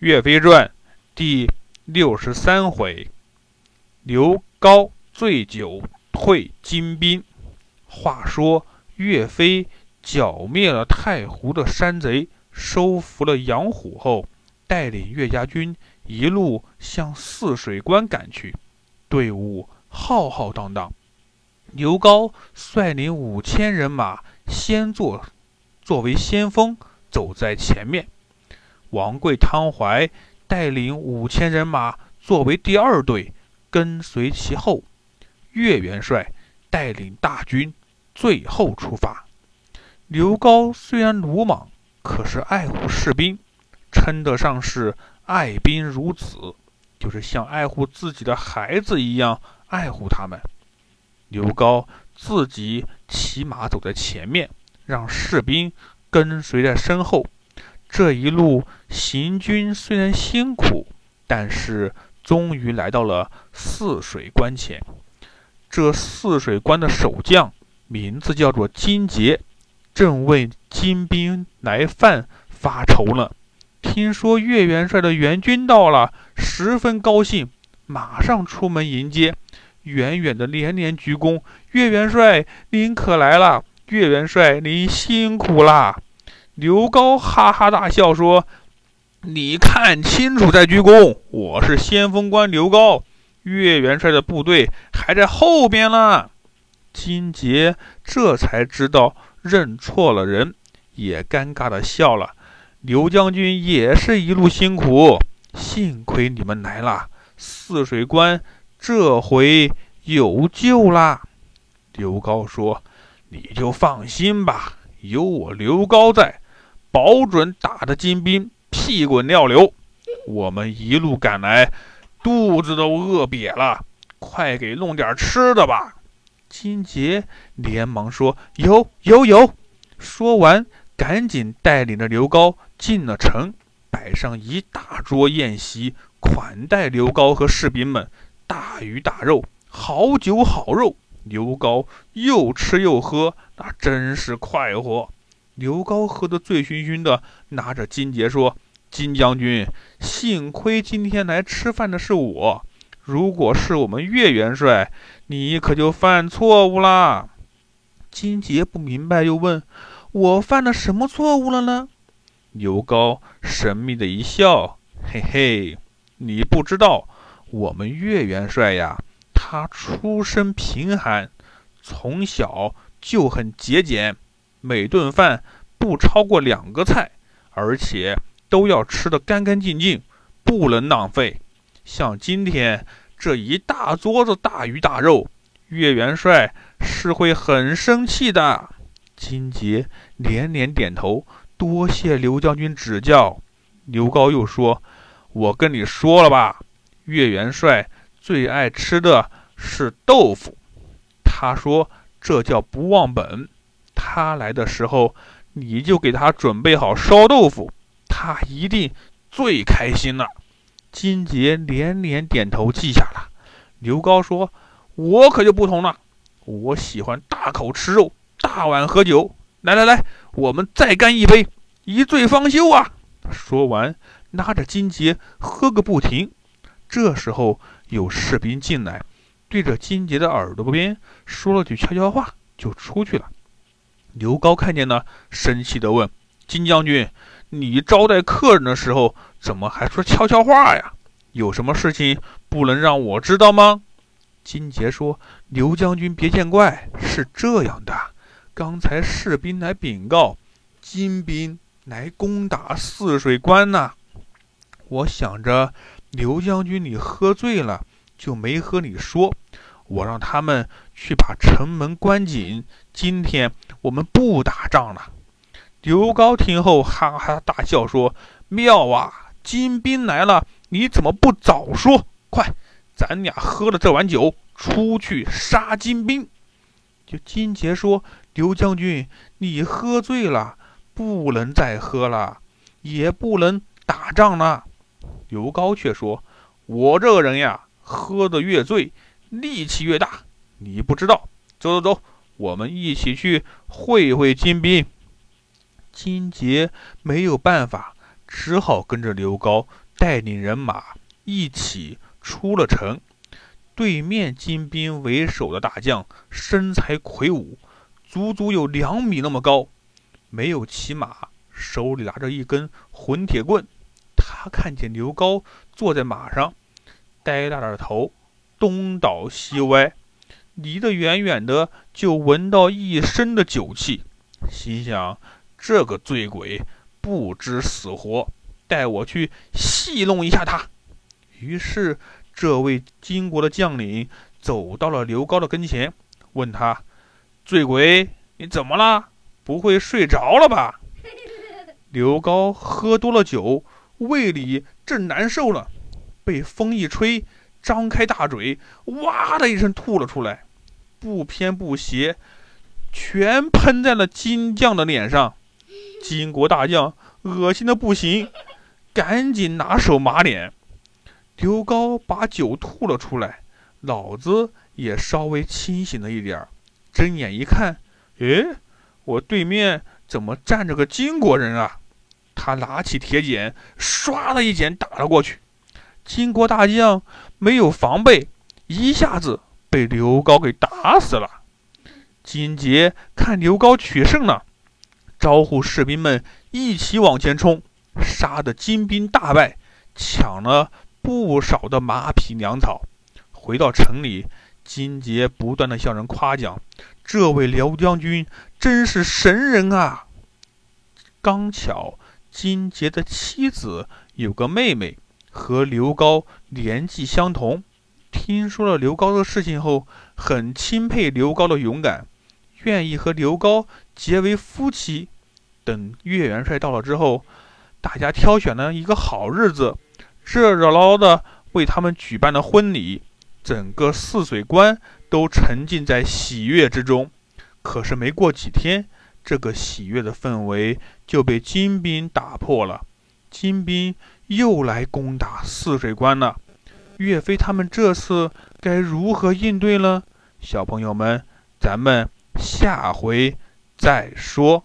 岳飞传》第六十三回：刘高醉酒退金兵。话说岳飞剿灭了太湖的山贼，收服了杨虎后，带领岳家军一路向泗水关赶去，队伍浩浩荡荡。刘高率领五千人马，先作作为先锋，走在前面。王贵、汤怀带领五千人马作为第二队，跟随其后。岳元帅带领大军最后出发。刘高虽然鲁莽，可是爱护士兵，称得上是爱兵如子，就是像爱护自己的孩子一样爱护他们。刘高自己骑马走在前面，让士兵跟随在身后。这一路行军虽然辛苦，但是终于来到了泗水关前。这泗水关的守将名字叫做金杰，正为金兵来犯发愁呢。听说岳元帅的援军到了，十分高兴，马上出门迎接，远远的连连鞠躬：“岳元帅，您可来了！岳元帅，您辛苦啦！”刘高哈哈大笑说：“你看清楚再鞠躬，我是先锋官刘高，岳元帅的部队还在后边呢。”金杰这才知道认错了人，也尴尬的笑了。刘将军也是一路辛苦，幸亏你们来了，泗水关这回有救啦。刘高说：“你就放心吧，有我刘高在。”保准打得金兵屁滚尿流！我们一路赶来，肚子都饿瘪了，快给弄点吃的吧！金杰连忙说：“有有有！”说完，赶紧带领着刘高进了城，摆上一大桌宴席，款待刘高和士兵们。大鱼大肉，好酒好肉，刘高又吃又喝，那真是快活。刘高喝得醉醺醺的，拿着金杰说：“金将军，幸亏今天来吃饭的是我，如果是我们岳元帅，你可就犯错误啦。”金杰不明白，又问：“我犯了什么错误了呢？”刘高神秘的一笑：“嘿嘿，你不知道，我们岳元帅呀，他出身贫寒，从小就很节俭。”每顿饭不超过两个菜，而且都要吃得干干净净，不能浪费。像今天这一大桌子大鱼大肉，岳元帅是会很生气的。金杰连连点头，多谢刘将军指教。刘高又说：“我跟你说了吧，岳元帅最爱吃的是豆腐。他说这叫不忘本。”他来的时候，你就给他准备好烧豆腐，他一定最开心了。金杰连连点头，记下了。刘高说：“我可就不同了，我喜欢大口吃肉，大碗喝酒。来来来，我们再干一杯，一醉方休啊！”说完，拉着金杰喝个不停。这时候有士兵进来，对着金杰的耳朵边说了句悄悄话，就出去了。刘高看见呢，生气地问：“金将军，你招待客人的时候，怎么还说悄悄话呀？有什么事情不能让我知道吗？”金杰说：“刘将军别见怪，是这样的，刚才士兵来禀告，金兵来攻打泗水关呢。我想着刘将军你喝醉了，就没和你说。”我让他们去把城门关紧。今天我们不打仗了。刘高听后哈哈大笑说：“妙啊！金兵来了，你怎么不早说？快，咱俩喝了这碗酒，出去杀金兵。”就金杰说：“刘将军，你喝醉了，不能再喝了，也不能打仗了。”刘高却说：“我这个人呀，喝得越醉。”力气越大，你不知道。走走走，我们一起去会会金兵。金杰没有办法，只好跟着刘高带领人马一起出了城。对面金兵为首的大将身材魁梧，足足有两米那么高，没有骑马，手里拿着一根混铁棍。他看见刘高坐在马上，呆大着头东倒西歪，离得远远的就闻到一身的酒气，心想：这个醉鬼不知死活，带我去戏弄一下他。于是。这位金国的将领走到了刘高的跟前，问他：“醉鬼，你怎么了？不会睡着了吧？” 刘高喝多了酒，胃里正难受呢，被风一吹，张开大嘴，哇的一声吐了出来，不偏不斜，全喷在了金将的脸上。金国大将恶心的不行，赶紧拿手抹脸。刘高把酒吐了出来，脑子也稍微清醒了一点儿。睁眼一看，诶，我对面怎么站着个金国人啊？他拿起铁剪，唰的一剪打了过去。金国大将没有防备，一下子被刘高给打死了。金杰看刘高取胜了，招呼士兵们一起往前冲，杀得金兵大败，抢了。不少的马匹粮草，回到城里，金杰不断的向人夸奖：“这位刘将军真是神人啊！”刚巧金杰的妻子有个妹妹，和刘高年纪相同，听说了刘高的事情后，很钦佩刘高的勇敢，愿意和刘高结为夫妻。等岳元帅到了之后，大家挑选了一个好日子。热热闹闹的为他们举办了婚礼，整个泗水关都沉浸在喜悦之中。可是没过几天，这个喜悦的氛围就被金兵打破了。金兵又来攻打泗水关了。岳飞他们这次该如何应对呢？小朋友们，咱们下回再说。